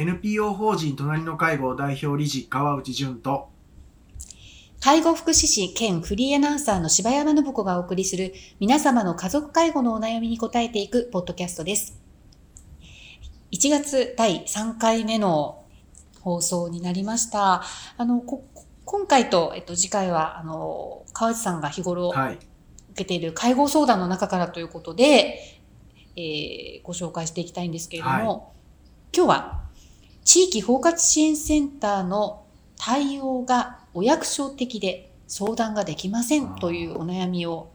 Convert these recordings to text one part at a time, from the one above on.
NPO 法人隣の介護代表理事川内淳と介護福祉士兼フリーアナウンサーの柴山信子がお送りする皆様の家族介護のお悩みに答えていくポッドキャストです。1月第3回目の放送になりました。あの、こ今回と、えっと、次回は、あの、川内さんが日頃はい。受けている介護相談の中からということで、えーご紹介していきたいんですけれども、今日は地域包括支援センターの対応がお役所的で相談ができませんというお悩みを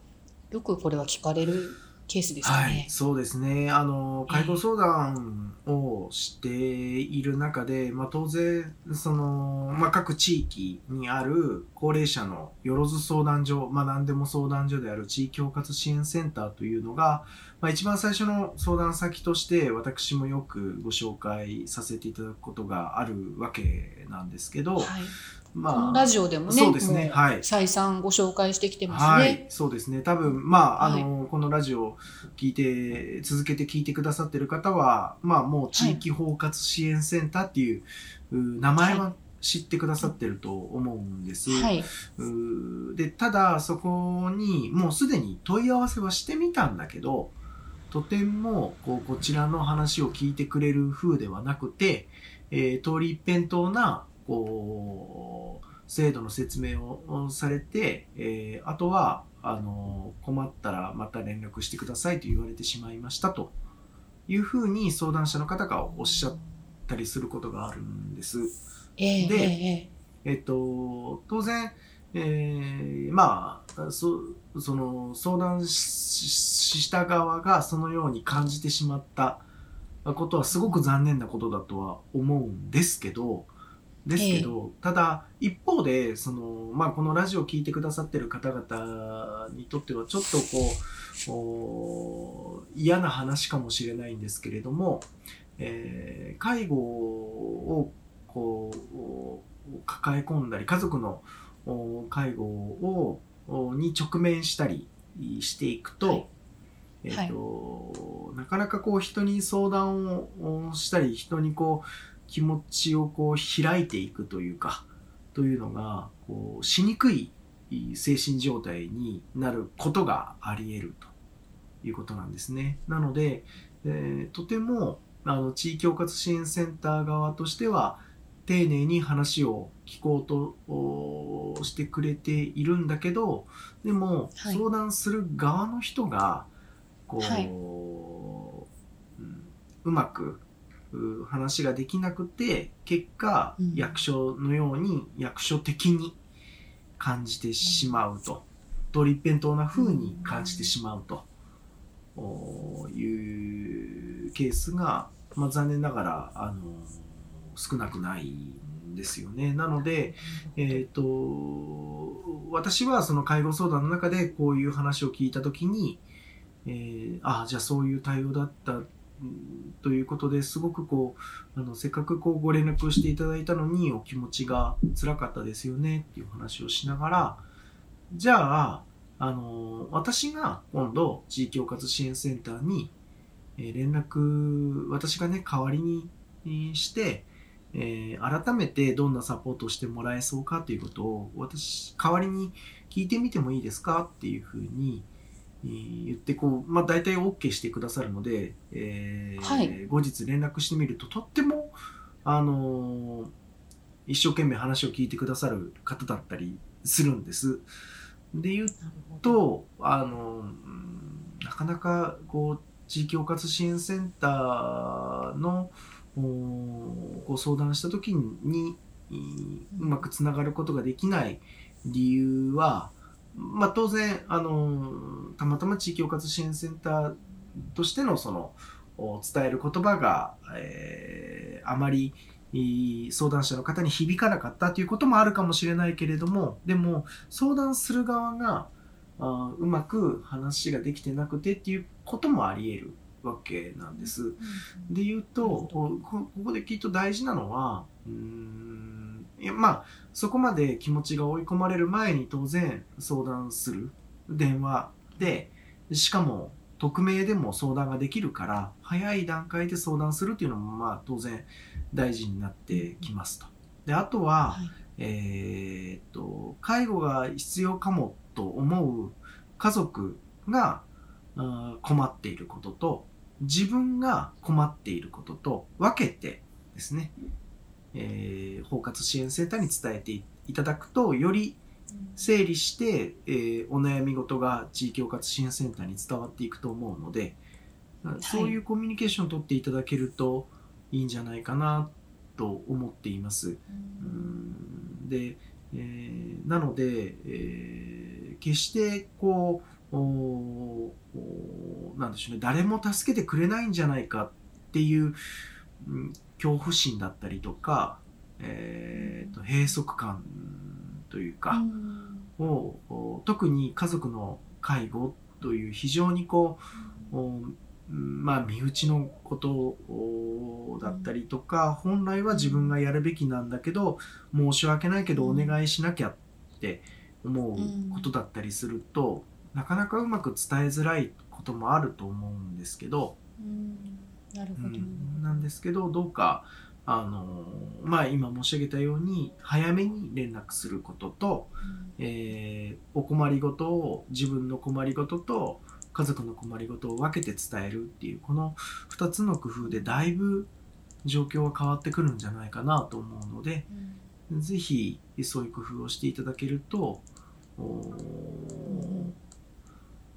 よくこれは聞かれるケースですよはいね。。そうですね。あの、介護相談をしている中で、まあ当然、その、まあ各地域にある高齢者のよろず相談所、まあ何でも相談所である地域包括支援センターというのが、まあ一番最初の相談先として私もよくご紹介させていただくことがあるわけなんですけど、はい。まこのラジオでもね、そうですねはい再三ご紹介してきてますね。はい、そうですね。多分、まあ、あはいの、このラジオを聞いて、続けて聞いてくださってる方は、まあ、もう地域包括支援センターっていう、う名前は知ってくださってると思うんです。はい。うで、ただ、そこに、もうすでに問い合わせはしてみたんだけど、とても、こう、こちらの話を聞いてくれる風ではなくて、えー通り一辺倒な、こう、制度の説明をされて、えーあとは、あの、困ったらまた連絡してくださいと言われてしまいましたというふうに相談者の方がおっしゃったりすることがあるんです。ええでえええっと、当然、えーまあ、そその相談しした側がそのように感じてしまったことはすごく残念なことだとは思うんですけど、ですけど、ただ一方で、その、まあ、このラジオを聞いてくださってる方々にとってはちょっとこう、お嫌な話かもしれないんですけれども、えー介護をこう抱え込んだり家族のお介護をおに直面したりしていくと、はい。えっとなかなかこう人に相談をおしたり人にこう気持ちをこう開いていくというかというのがこうしにくい精神状態になることがあり得るということなんですね。なので、えーとてもあの地域包括支援センター側としては丁寧に話を聞こうとおしてくれているんだけどでも、はい相談する側の人がこう、はいうまくう話ができなくて結果、うん。役所のように役所的に感じてしまうと。通り一辺倒な風に感じてしまうと、おいうケースが、まあ、残念ながらあの少なくないんですよね。なので、えっ、と、私はその介護相談の中でこういう話を聞いたときに、えーああ、じゃあそういう対応だったうんということですごくこう、あの、せっかくこうご連絡をしていただいたのにお気持ちが辛かったですよねっていう話をしながら、じゃあ、あの、私が今度地域包括支援センターに、え連絡、私がね、代わりにして、えー改めてどんなサポートをしてもらえそうかということを私代わりに聞いてみてもいいですかっていうふうに、言ってこう、まあ、大体 OK してくださるので、えーはい。後日連絡してみるととっても、あのー一生懸命話を聞いてくださる方だったりするんです。で言うと、あの、うんなかなかこう地域包括支援センターのおご相談した時にいうまくつながることができない理由は、まあ、当然あのたまたま地域包括支援センターとしてのそのお伝える言葉が、えーあまり相談者の方に響かなかったということもあるかもしれないけれどもでも相談する側があーうまく話ができてなくてっていうこともあり得るわけなんです。で言うとここできっと大事なのはうーんいやまあそこまで気持ちが追い込まれる前に当然相談する電話でしかも匿名でも相談ができるから早い段階で相談するっていうのもまあ当然大事になってきますと。であとは、はいえーっと介護が必要かもと思う家族がうん困っていることと自分が困っていることと分けてですね、えー包括支援センターに伝えていただくとより整理して、えーお悩み事が地域包括支援センターに伝わっていくと思うので、そういうコミュニケーションを取っていただけるといいんじゃないかなと思っています。うん。で、えーなので、えー決してこうおおなんでしょうね。誰も助けてくれないんじゃないかっていう、うん恐怖心だったりとか、えーと閉塞感というか、をお特に家族の介護という非常にこう、おまあ、身内のことおだったりとか本来は自分がやるべきなんだけど申し訳ないけどお願いしなきゃって思うことだったりすると、なかなかうまく伝えづらいこともあると思うんですけど、うんなるほど。うんなんですけどどうかあのまあ今申し上げたように早めに連絡することと、えーお困りごとを自分の困りごとと家族の困りごとを分けて伝えるっていうこの2つの工夫でだいぶ状況は変わってくるんじゃないかなと思うのでうんぜひそういう工夫をしていただけるとおん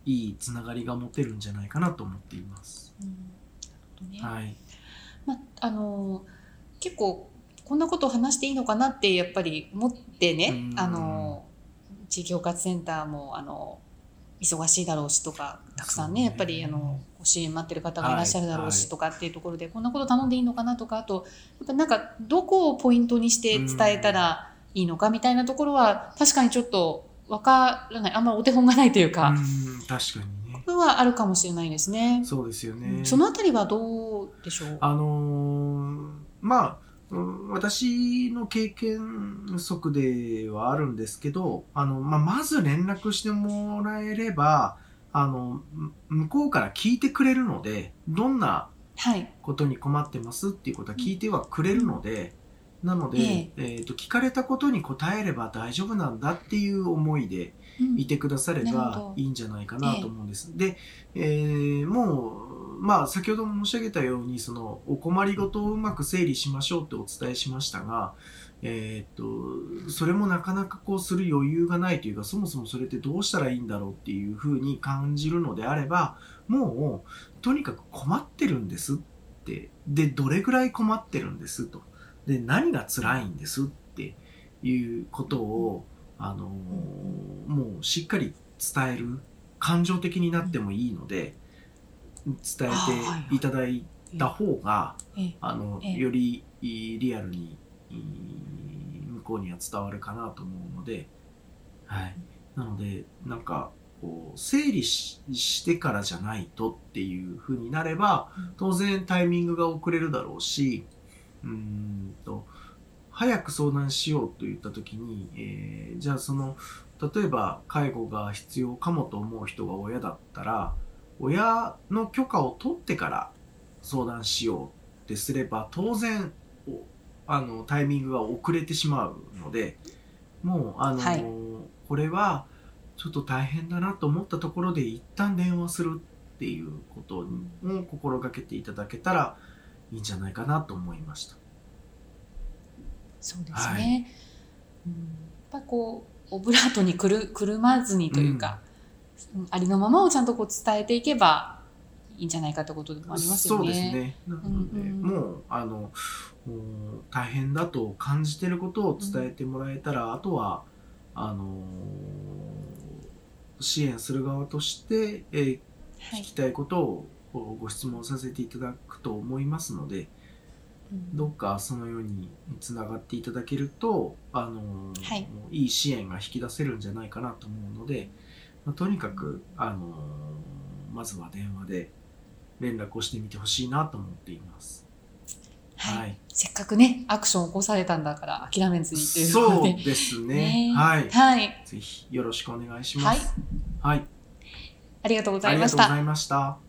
いいつながりが持てるんじゃないかなと思っています。うんどね。はい、まあの結構こんなことを話していいのかなってやっぱり思ってね、うん。あの地域包括センターもあの忙しいだろうしとかたくさんねね。やっぱりあのご支援待ってる方がいらっしゃるだろうしはいとかっていうところで、こんなこと頼んでいいのかなとかあとやっぱなんかどこをポイントにして伝えたらいいのかみたいなところは確かにちょっとわからない。あんまお手本がないというか、うん確かにはあるかもしれないですね。そうですよね。そのあたりはどうでしょう？あのーまあ、うん私の経験不足ではあるんですけど、あの、まあ、まず連絡してもらえれば、あの、む向こうから聞いてくれるので、どんなはい。ことに困ってますっていうことは聞いてはくれるので、なので、ええーと、聞かれたことに答えれば大丈夫なんだっていう思いでうんいてくださればいいんじゃないかなと思うんです。で、えーもう、まあ、先ほども申し上げたように、その、お困りごとをうまく整理しましょうってお伝えしましたが、えーっと、それもなかなかこうする余裕がないというか、そもそもそれってどうしたらいいんだろうっていうふうに感じるのであれば、もう、とにかく困ってるんですって、で、どれぐらい困ってるんですと。で、何が辛いんですっていうことを、あのーもうしっかり伝える。感情的になってもいいので、伝えていただいた方が、ええあの、ええよりいいリアルにいい向こうには伝わるかなと思うので、はい。なので、なんか、こう、整理ししてからじゃないとっていう風になればうん、当然タイミングが遅れるだろうし、うーんと、早く相談しようと言った時に、えーじゃあその、例えば介護が必要かもと思う人が親だったら、親の許可を取ってから相談しようってすれば当然おあのタイミングが遅れてしまうのでもうあの、はいこれはちょっと大変だなと思ったところで一旦電話するっていうことを心がけていただけたらいいんじゃないかなと思いました。そうですね。うん、やっぱこうオブラートにくるくるまずにというか、うん。ありのままをちゃんとこう伝えていけばいいんじゃないかってことでもありますよね。そうですね。なので、うんうんもうあの大変だと感じてることを伝えてもらえたら、あとはあの支援する側として、えーはい。聞きたいことをご質問させていただくと思いますので、うんどうかそのようにつながっていただけると、あのはいいい支援が引き出せるんじゃないかなと思うので、まあとにかく、あのまずは電話で連絡をしてみてほしいなと思っています。はいはい。せっかくねアクションを起こされたんだから諦めずにというこそうとで。ですね。ねはい。はい。ぜひよろしくお願いします。はい。ありがとうござあいました。りがとうございました。